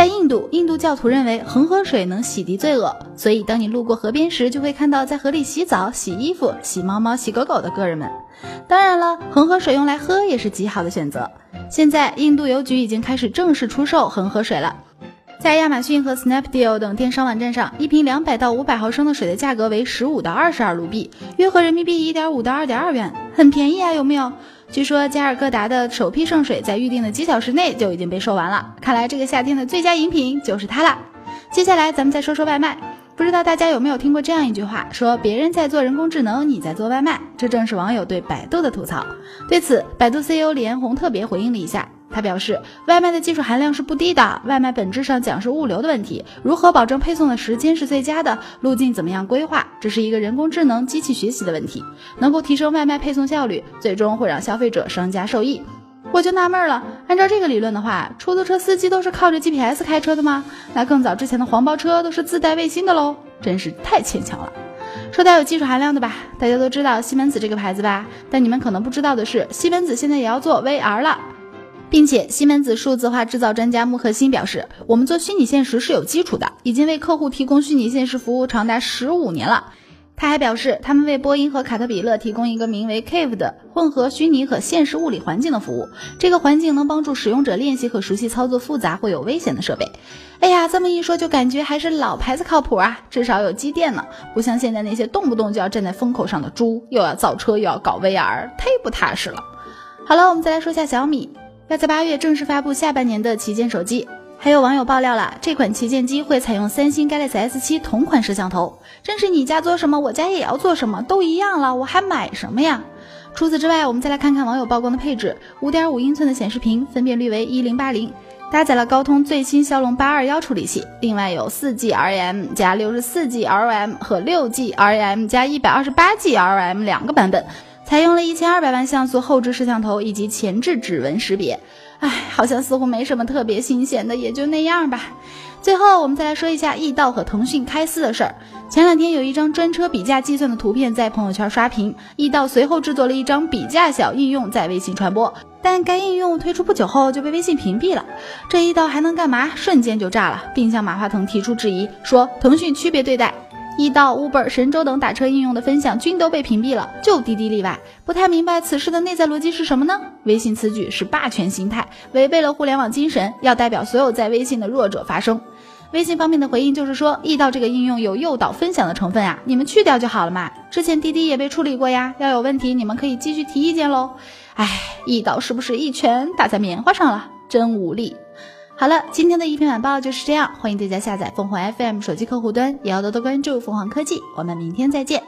在印度，印度教徒认为恒河水能洗涤罪恶，所以当你路过河边时，就会看到在河里洗澡、洗衣服、洗猫猫、洗狗狗的个人们。当然了，恒河水用来喝也是极好的选择。现在，印度邮局已经开始正式出售恒河水了。在亚马逊和 Snapdeal 等电商网站上，一瓶两百到五百毫升的水的价格为十五到二十二卢比，约合人民币一点五到二点二元，很便宜啊，有没有？据说加尔各答的首批圣水在预定的几小时内就已经被售完了，看来这个夏天的最佳饮品就是它了。接下来咱们再说说外卖，不知道大家有没有听过这样一句话，说别人在做人工智能，你在做外卖，这正是网友对百度的吐槽。对此，百度 CEO 李彦宏特别回应了一下。他表示，外卖的技术含量是不低的。外卖本质上讲是物流的问题，如何保证配送的时间是最佳的，路径怎么样规划，这是一个人工智能机器学习的问题，能够提升外卖配送效率，最终会让消费者、商家受益。我就纳闷了，按照这个理论的话，出租车司机都是靠着 GPS 开车的吗？那更早之前的黄包车都是自带卫星的喽，真是太牵强了。说到有技术含量的吧，大家都知道西门子这个牌子吧？但你们可能不知道的是，西门子现在也要做 VR 了。并且，西门子数字化制造专家穆赫辛表示，我们做虚拟现实是有基础的，已经为客户提供虚拟现实服务长达十五年了。他还表示，他们为波音和卡特彼勒提供一个名为 Cave 的混合虚拟和现实物理环境的服务。这个环境能帮助使用者练习和熟悉操作复杂或有危险的设备。哎呀，这么一说就感觉还是老牌子靠谱啊，至少有积淀呢，不像现在那些动不动就要站在风口上的猪，又要造车又要搞 VR，忒不踏实了。好了，我们再来说下小米。要在八月正式发布下半年的旗舰手机，还有网友爆料了，这款旗舰机会采用三星 Galaxy S7 同款摄像头，真是你家做什么，我家也要做什么，都一样了，我还买什么呀？除此之外，我们再来看看网友曝光的配置：五点五英寸的显示屏，分辨率为一零八零，搭载了高通最新骁龙八二幺处理器，另外有四 G RAM 加六十四 G ROM 和六 G RAM 加一百二十八 G ROM 两个版本。采用了一千二百万像素后置摄像头以及前置指纹识别，哎，好像似乎没什么特别新鲜的，也就那样吧。最后，我们再来说一下易到和腾讯开撕的事儿。前两天有一张专车比价计算的图片在朋友圈刷屏，易到随后制作了一张比价小应用在微信传播，但该应用推出不久后就被微信屏蔽了。这易到还能干嘛？瞬间就炸了，并向马化腾提出质疑，说腾讯区别对待。易到、Uber、神州等打车应用的分享均都被屏蔽了，就滴滴例外。不太明白此事的内在逻辑是什么呢？微信此举是霸权心态，违背了互联网精神，要代表所有在微信的弱者发声。微信方面的回应就是说，易到这个应用有诱导分享的成分啊，你们去掉就好了嘛。之前滴滴也被处理过呀，要有问题你们可以继续提意见喽。哎，易到是不是一拳打在棉花上了？真无力。好了，今天的一篇晚报就是这样。欢迎大家下载凤凰 FM 手机客户端，也要多多关注凤凰科技。我们明天再见。